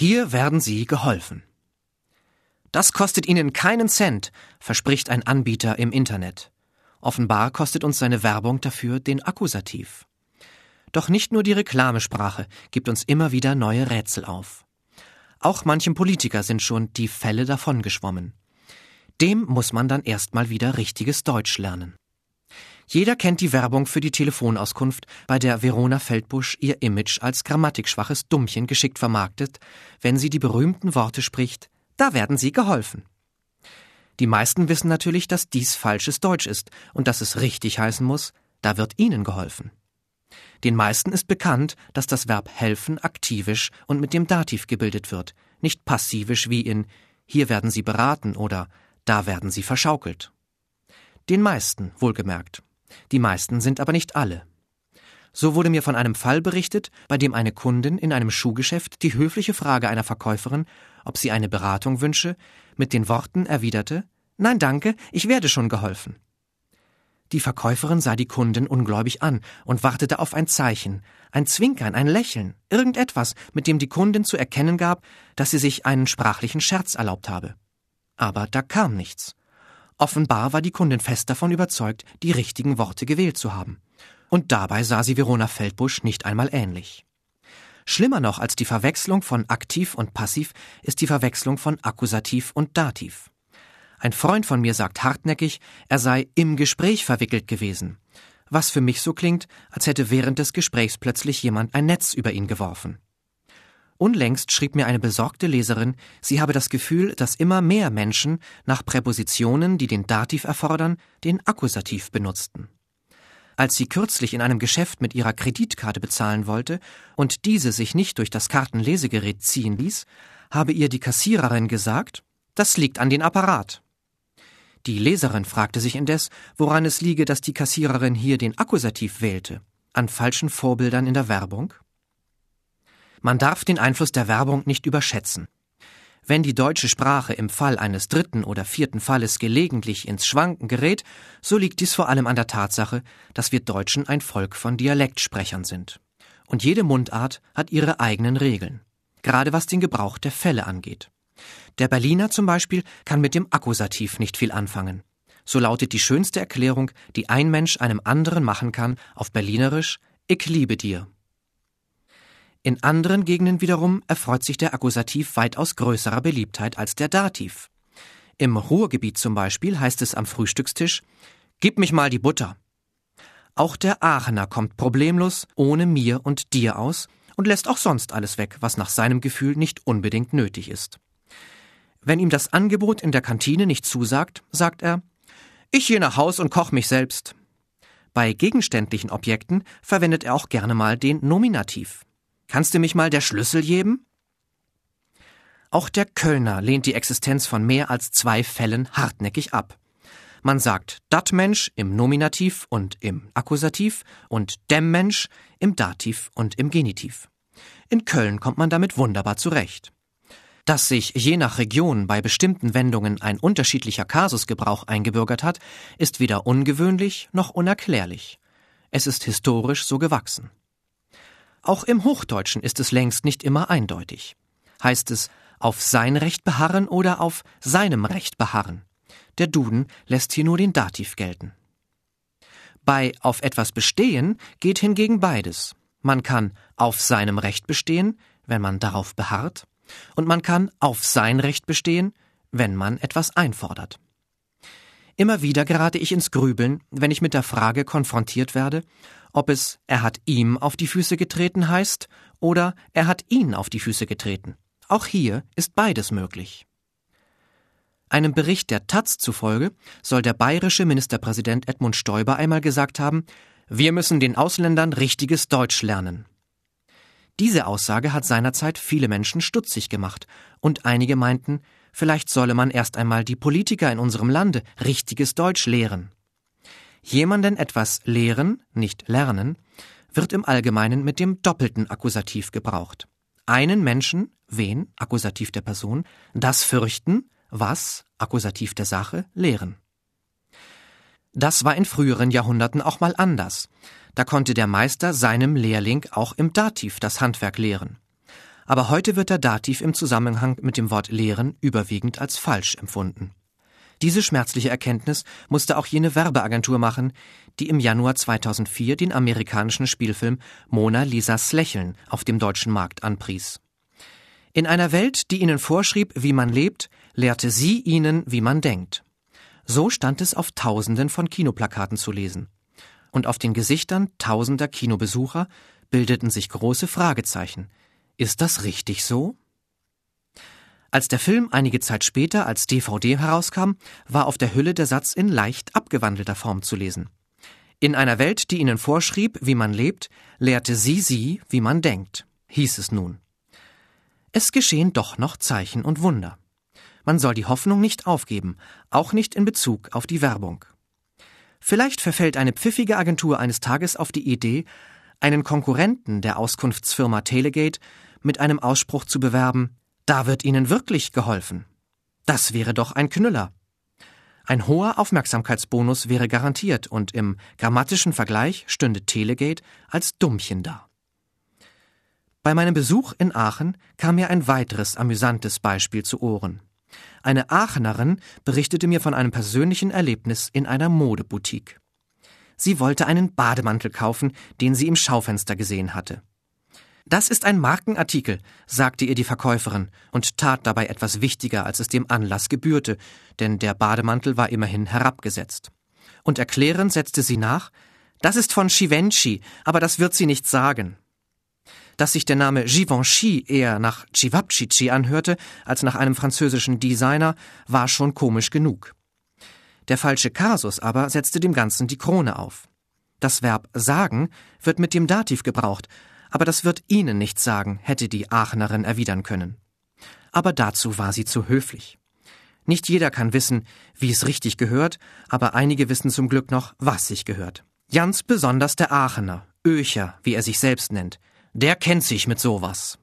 Hier werden Sie geholfen. Das kostet Ihnen keinen Cent, verspricht ein Anbieter im Internet. Offenbar kostet uns seine Werbung dafür den Akkusativ. Doch nicht nur die Reklamesprache gibt uns immer wieder neue Rätsel auf. Auch manchem Politiker sind schon die Fälle davongeschwommen. Dem muss man dann erstmal wieder richtiges Deutsch lernen. Jeder kennt die Werbung für die Telefonauskunft, bei der Verona Feldbusch ihr Image als grammatikschwaches Dummchen geschickt vermarktet, wenn sie die berühmten Worte spricht, da werden sie geholfen. Die meisten wissen natürlich, dass dies falsches Deutsch ist und dass es richtig heißen muss, da wird ihnen geholfen. Den meisten ist bekannt, dass das Verb helfen aktivisch und mit dem Dativ gebildet wird, nicht passivisch wie in hier werden sie beraten oder da werden sie verschaukelt. Den meisten, wohlgemerkt. Die meisten sind aber nicht alle. So wurde mir von einem Fall berichtet, bei dem eine Kundin in einem Schuhgeschäft die höfliche Frage einer Verkäuferin, ob sie eine Beratung wünsche, mit den Worten erwiderte Nein, danke, ich werde schon geholfen. Die Verkäuferin sah die Kundin ungläubig an und wartete auf ein Zeichen, ein Zwinkern, ein Lächeln, irgendetwas, mit dem die Kundin zu erkennen gab, dass sie sich einen sprachlichen Scherz erlaubt habe. Aber da kam nichts. Offenbar war die Kundin fest davon überzeugt, die richtigen Worte gewählt zu haben. Und dabei sah sie Verona Feldbusch nicht einmal ähnlich. Schlimmer noch als die Verwechslung von aktiv und passiv ist die Verwechslung von Akkusativ und Dativ. Ein Freund von mir sagt hartnäckig, er sei im Gespräch verwickelt gewesen, was für mich so klingt, als hätte während des Gesprächs plötzlich jemand ein Netz über ihn geworfen. Unlängst schrieb mir eine besorgte Leserin, sie habe das Gefühl, dass immer mehr Menschen nach Präpositionen, die den Dativ erfordern, den Akkusativ benutzten. Als sie kürzlich in einem Geschäft mit ihrer Kreditkarte bezahlen wollte und diese sich nicht durch das Kartenlesegerät ziehen ließ, habe ihr die Kassiererin gesagt, das liegt an den Apparat. Die Leserin fragte sich indes, woran es liege, dass die Kassiererin hier den Akkusativ wählte. An falschen Vorbildern in der Werbung? Man darf den Einfluss der Werbung nicht überschätzen. Wenn die deutsche Sprache im Fall eines dritten oder vierten Falles gelegentlich ins Schwanken gerät, so liegt dies vor allem an der Tatsache, dass wir Deutschen ein Volk von Dialektsprechern sind. Und jede Mundart hat ihre eigenen Regeln, gerade was den Gebrauch der Fälle angeht. Der Berliner zum Beispiel kann mit dem Akkusativ nicht viel anfangen. So lautet die schönste Erklärung, die ein Mensch einem anderen machen kann, auf Berlinerisch Ich liebe dir. In anderen Gegenden wiederum erfreut sich der Akkusativ weitaus größerer Beliebtheit als der Dativ. Im Ruhrgebiet zum Beispiel heißt es am Frühstückstisch Gib mich mal die Butter. Auch der Aachener kommt problemlos ohne mir und dir aus und lässt auch sonst alles weg, was nach seinem Gefühl nicht unbedingt nötig ist. Wenn ihm das Angebot in der Kantine nicht zusagt, sagt er Ich gehe nach Haus und koch mich selbst. Bei gegenständlichen Objekten verwendet er auch gerne mal den Nominativ. Kannst du mich mal der Schlüssel geben? Auch der Kölner lehnt die Existenz von mehr als zwei Fällen hartnäckig ab. Man sagt dat Mensch im Nominativ und im Akkusativ und dem Mensch im Dativ und im Genitiv. In Köln kommt man damit wunderbar zurecht. Dass sich je nach Region bei bestimmten Wendungen ein unterschiedlicher Kasusgebrauch eingebürgert hat, ist weder ungewöhnlich noch unerklärlich. Es ist historisch so gewachsen. Auch im Hochdeutschen ist es längst nicht immer eindeutig. Heißt es auf sein Recht beharren oder auf seinem Recht beharren? Der Duden lässt hier nur den Dativ gelten. Bei auf etwas bestehen geht hingegen beides. Man kann auf seinem Recht bestehen, wenn man darauf beharrt, und man kann auf sein Recht bestehen, wenn man etwas einfordert. Immer wieder gerate ich ins Grübeln, wenn ich mit der Frage konfrontiert werde, ob es er hat ihm auf die Füße getreten heißt oder er hat ihn auf die Füße getreten. Auch hier ist beides möglich. Einem Bericht der Taz zufolge soll der bayerische Ministerpräsident Edmund Stoiber einmal gesagt haben, wir müssen den Ausländern richtiges Deutsch lernen. Diese Aussage hat seinerzeit viele Menschen stutzig gemacht, und einige meinten, vielleicht solle man erst einmal die Politiker in unserem Lande richtiges Deutsch lehren. Jemanden etwas lehren, nicht lernen, wird im Allgemeinen mit dem doppelten Akkusativ gebraucht. Einen Menschen, wen, Akkusativ der Person, das fürchten, was, Akkusativ der Sache, lehren. Das war in früheren Jahrhunderten auch mal anders. Da konnte der Meister seinem Lehrling auch im Dativ das Handwerk lehren. aber heute wird der Dativ im Zusammenhang mit dem Wort lehren überwiegend als falsch empfunden. Diese schmerzliche Erkenntnis musste auch jene Werbeagentur machen, die im Januar 2004 den amerikanischen Spielfilm Mona Lisas Lächeln auf dem deutschen Markt anpries. In einer Welt, die ihnen vorschrieb, wie man lebt, lehrte sie ihnen, wie man denkt. So stand es auf Tausenden von Kinoplakaten zu lesen. Und auf den Gesichtern tausender Kinobesucher bildeten sich große Fragezeichen. Ist das richtig so? Als der Film einige Zeit später als DVD herauskam, war auf der Hülle der Satz in leicht abgewandelter Form zu lesen. In einer Welt, die ihnen vorschrieb, wie man lebt, lehrte sie sie, wie man denkt, hieß es nun. Es geschehen doch noch Zeichen und Wunder. Man soll die Hoffnung nicht aufgeben, auch nicht in Bezug auf die Werbung. Vielleicht verfällt eine pfiffige Agentur eines Tages auf die Idee, einen Konkurrenten der Auskunftsfirma Telegate mit einem Ausspruch zu bewerben, da wird Ihnen wirklich geholfen. Das wäre doch ein Knüller. Ein hoher Aufmerksamkeitsbonus wäre garantiert und im grammatischen Vergleich stünde Telegate als Dummchen da. Bei meinem Besuch in Aachen kam mir ein weiteres amüsantes Beispiel zu Ohren. Eine Aachenerin berichtete mir von einem persönlichen Erlebnis in einer Modeboutique. Sie wollte einen Bademantel kaufen, den sie im Schaufenster gesehen hatte. Das ist ein Markenartikel, sagte ihr die Verkäuferin und tat dabei etwas wichtiger, als es dem Anlass gebührte, denn der Bademantel war immerhin herabgesetzt. Und erklärend setzte sie nach, das ist von Givenchy, aber das wird sie nicht sagen. Dass sich der Name Givenchy eher nach Cevapcici anhörte als nach einem französischen Designer, war schon komisch genug. Der falsche Kasus aber setzte dem Ganzen die Krone auf. Das Verb sagen wird mit dem Dativ gebraucht, aber das wird Ihnen nichts sagen, hätte die Aachenerin erwidern können. Aber dazu war sie zu höflich. Nicht jeder kann wissen, wie es richtig gehört, aber einige wissen zum Glück noch, was sich gehört. Ganz besonders der Aachener, Öcher, wie er sich selbst nennt, der kennt sich mit sowas.